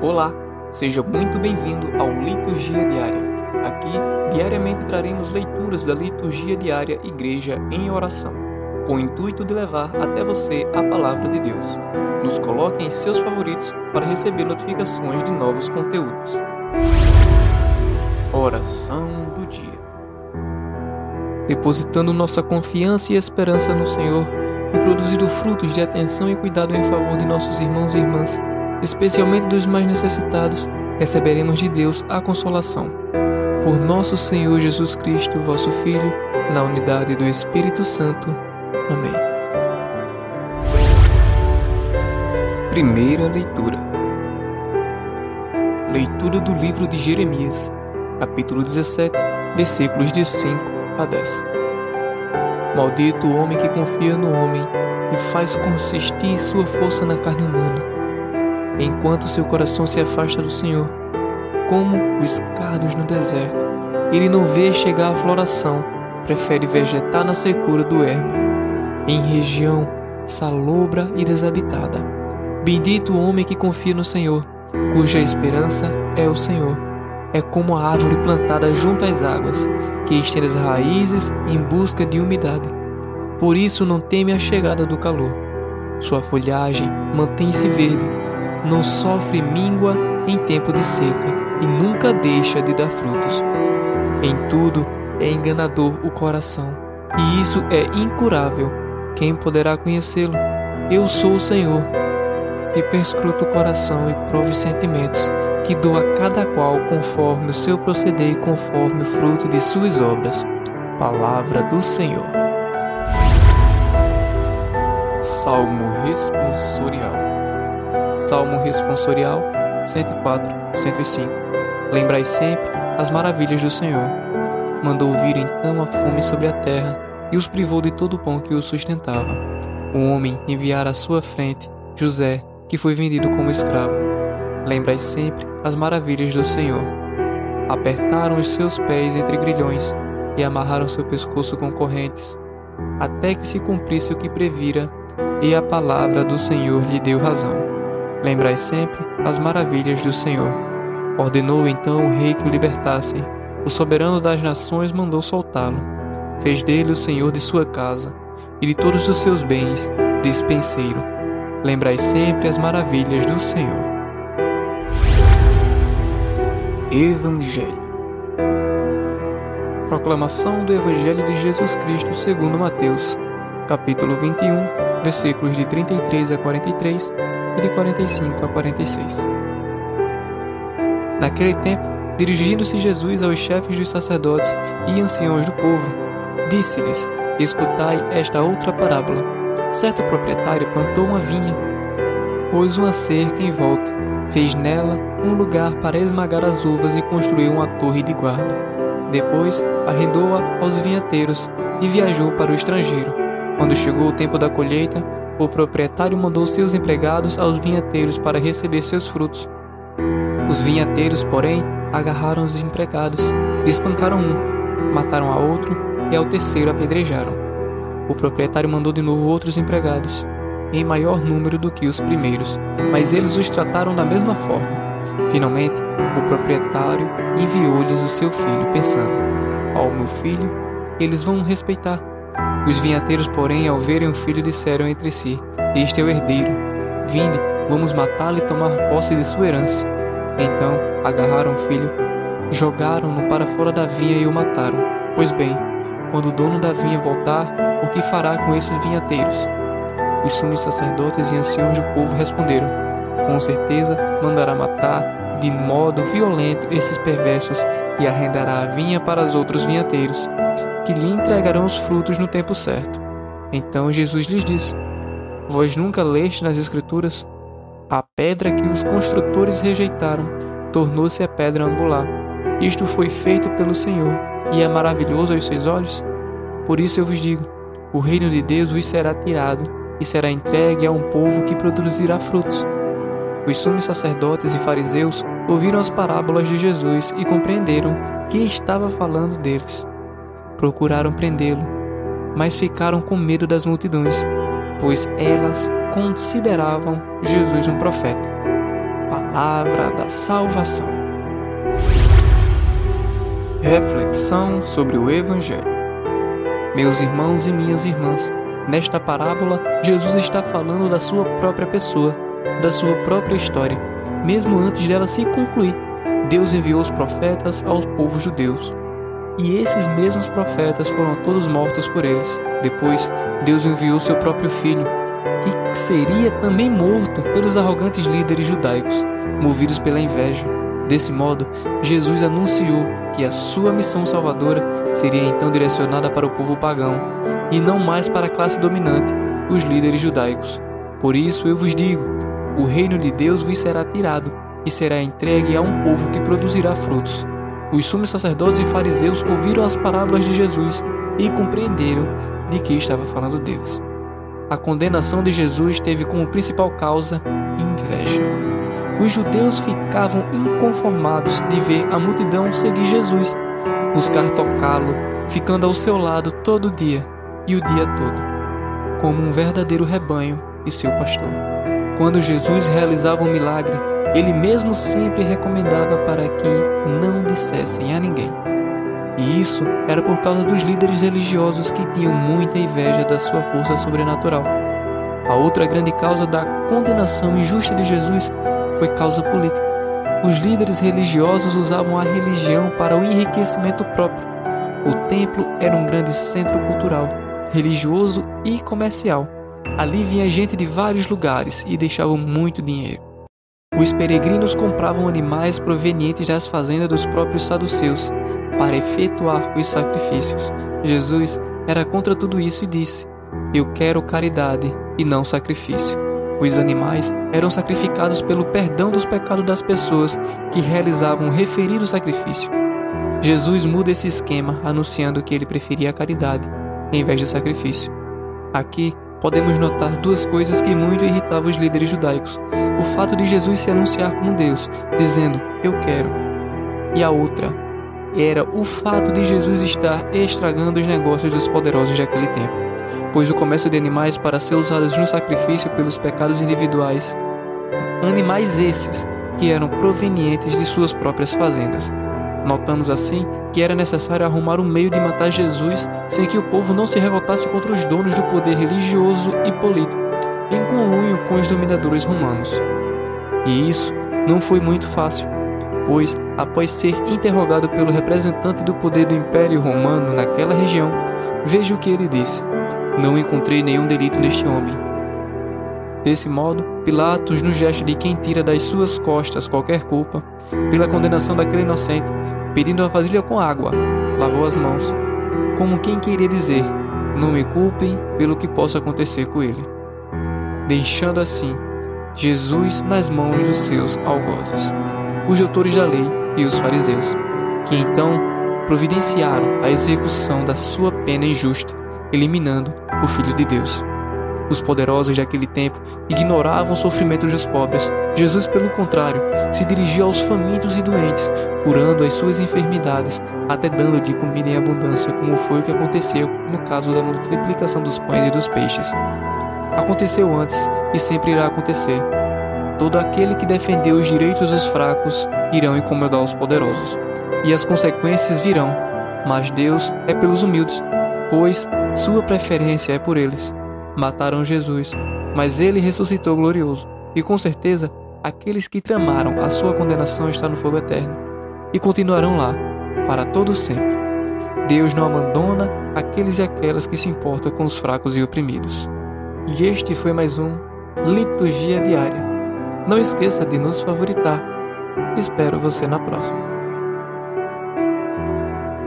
Olá, seja muito bem-vindo ao Liturgia Diária. Aqui, diariamente traremos leituras da Liturgia Diária Igreja em Oração, com o intuito de levar até você a palavra de Deus. Nos coloque em seus favoritos para receber notificações de novos conteúdos. Oração do Dia Depositando nossa confiança e esperança no Senhor e produzindo frutos de atenção e cuidado em favor de nossos irmãos e irmãs, especialmente dos mais necessitados, receberemos de Deus a consolação. Por nosso Senhor Jesus Cristo, vosso Filho, na unidade do Espírito Santo. Amém. Primeira leitura. Leitura do livro de Jeremias, capítulo 17, versículos de 5 a 10. Maldito o homem que confia no homem e faz consistir sua força na carne humana enquanto seu coração se afasta do Senhor, como os cardos no deserto. Ele não vê chegar a floração, prefere vegetar na secura do ermo, em região salobra e desabitada. Bendito o homem que confia no Senhor, cuja esperança é o Senhor. É como a árvore plantada junto às águas, que estende as raízes em busca de umidade. Por isso não teme a chegada do calor. Sua folhagem mantém-se verde não sofre míngua em tempo de seca e nunca deixa de dar frutos. Em tudo é enganador o coração, e isso é incurável. Quem poderá conhecê-lo? Eu sou o Senhor, que perscruto o coração e provo os sentimentos, que dou a cada qual conforme o seu proceder e conforme o fruto de suas obras. Palavra do Senhor. Salmo responsorial. Salmo responsorial 104, 105. Lembrai sempre as maravilhas do Senhor. Mandou vir então a fome sobre a terra e os privou de todo o pão que os sustentava. O homem enviara à sua frente José, que foi vendido como escravo. Lembrai sempre as maravilhas do Senhor. Apertaram os seus pés entre grilhões e amarraram seu pescoço com correntes, até que se cumprisse o que previra, e a palavra do Senhor lhe deu razão. Lembrai sempre as maravilhas do Senhor. Ordenou então o rei que o libertasse. O soberano das nações mandou soltá-lo. Fez dele o senhor de sua casa e de todos os seus bens despenseiro. Lembrai sempre as maravilhas do Senhor. Evangelho Proclamação do Evangelho de Jesus Cristo segundo Mateus, capítulo 21, versículos de 33 a 43 de 45 a 46. Naquele tempo, dirigindo-se Jesus aos chefes dos sacerdotes e anciãos do povo, disse-lhes: Escutai esta outra parábola. Certo proprietário plantou uma vinha, pôs uma cerca em volta, fez nela um lugar para esmagar as uvas e construiu uma torre de guarda. Depois, arrendou-a aos vinhateiros e viajou para o estrangeiro. Quando chegou o tempo da colheita, o proprietário mandou seus empregados aos vinhateiros para receber seus frutos. Os vinhateiros, porém, agarraram os empregados, espancaram um, mataram a outro e ao terceiro apedrejaram. O proprietário mandou de novo outros empregados, em maior número do que os primeiros, mas eles os trataram da mesma forma. Finalmente, o proprietário enviou-lhes o seu filho, pensando: Ao meu filho, eles vão respeitar. Os vinhateiros, porém, ao verem o filho, disseram entre si: Este é o herdeiro. Vinde, vamos matá-lo e tomar posse de sua herança. Então agarraram o filho, jogaram-no para fora da vinha e o mataram. Pois bem, quando o dono da vinha voltar, o que fará com esses vinhateiros? Os sumos sacerdotes e anciãos do povo responderam: Com certeza mandará matar de modo violento esses perversos e arrendará a vinha para os outros vinhateiros que lhe entregarão os frutos no tempo certo. Então Jesus lhes disse: Vós nunca leste nas Escrituras? A pedra que os construtores rejeitaram tornou-se a pedra angular. Isto foi feito pelo Senhor e é maravilhoso aos seus olhos? Por isso eu vos digo: o reino de Deus vos será tirado e será entregue a um povo que produzirá frutos. Os sumos sacerdotes e fariseus ouviram as parábolas de Jesus e compreenderam que estava falando deles procuraram prendê-lo, mas ficaram com medo das multidões, pois elas consideravam Jesus um profeta. Palavra da salvação. Reflexão sobre o Evangelho. Meus irmãos e minhas irmãs, nesta parábola, Jesus está falando da sua própria pessoa, da sua própria história. Mesmo antes dela se concluir, Deus enviou os profetas aos povos judeus. E esses mesmos profetas foram todos mortos por eles. Depois, Deus enviou seu próprio filho, que seria também morto pelos arrogantes líderes judaicos, movidos pela inveja. Desse modo, Jesus anunciou que a sua missão salvadora seria então direcionada para o povo pagão e não mais para a classe dominante, os líderes judaicos. Por isso eu vos digo: o reino de Deus vos será tirado e será entregue a um povo que produzirá frutos. Os sumos sacerdotes e fariseus ouviram as palavras de Jesus e compreenderam de que estava falando deles. A condenação de Jesus teve como principal causa inveja. Os judeus ficavam inconformados de ver a multidão seguir Jesus, buscar tocá-lo, ficando ao seu lado todo dia e o dia todo, como um verdadeiro rebanho e seu pastor. Quando Jesus realizava um milagre, ele mesmo sempre recomendava para que não dissessem a ninguém. E isso era por causa dos líderes religiosos que tinham muita inveja da sua força sobrenatural. A outra grande causa da condenação injusta de Jesus foi causa política. Os líderes religiosos usavam a religião para o enriquecimento próprio. O templo era um grande centro cultural, religioso e comercial. Ali vinha gente de vários lugares e deixavam muito dinheiro. Os peregrinos compravam animais provenientes das fazendas dos próprios saduceus para efetuar os sacrifícios. Jesus era contra tudo isso e disse: Eu quero caridade e não sacrifício. Os animais eram sacrificados pelo perdão dos pecados das pessoas que realizavam o referido sacrifício. Jesus muda esse esquema, anunciando que ele preferia a caridade em vez do sacrifício. Aqui podemos notar duas coisas que muito irritavam os líderes judaicos: o fato de Jesus se anunciar como Deus, dizendo eu quero, e a outra era o fato de Jesus estar estragando os negócios dos poderosos daquele tempo, pois o comércio de animais para ser usados no sacrifício pelos pecados individuais, animais esses que eram provenientes de suas próprias fazendas. Notamos assim que era necessário arrumar um meio de matar Jesus sem que o povo não se revoltasse contra os donos do poder religioso e político, em conluio com os dominadores romanos. E isso não foi muito fácil, pois, após ser interrogado pelo representante do poder do Império Romano naquela região, veja o que ele disse: Não encontrei nenhum delito neste homem. Desse modo, Pilatos, no gesto de quem tira das suas costas qualquer culpa, pela condenação daquele inocente, pedindo a vasilha com água, lavou as mãos, como quem queria dizer: Não me culpem pelo que possa acontecer com ele. Deixando assim Jesus nas mãos dos seus algozes os doutores da lei e os fariseus, que então providenciaram a execução da sua pena injusta, eliminando o Filho de Deus. Os poderosos daquele tempo ignoravam o sofrimento dos pobres. Jesus, pelo contrário, se dirigiu aos famintos e doentes, curando as suas enfermidades, até dando de comida em abundância, como foi o que aconteceu no caso da multiplicação dos pães e dos peixes. Aconteceu antes e sempre irá acontecer Todo aquele que defender os direitos dos fracos irão incomodar os poderosos, e as consequências virão, mas Deus é pelos humildes, pois sua preferência é por eles. Mataram Jesus, mas ele ressuscitou glorioso, e com certeza aqueles que tramaram a sua condenação estão no fogo eterno, e continuarão lá, para todo sempre. Deus não abandona aqueles e aquelas que se importam com os fracos e oprimidos. E este foi mais um Liturgia Diária não esqueça de nos favoritar. Espero você na próxima.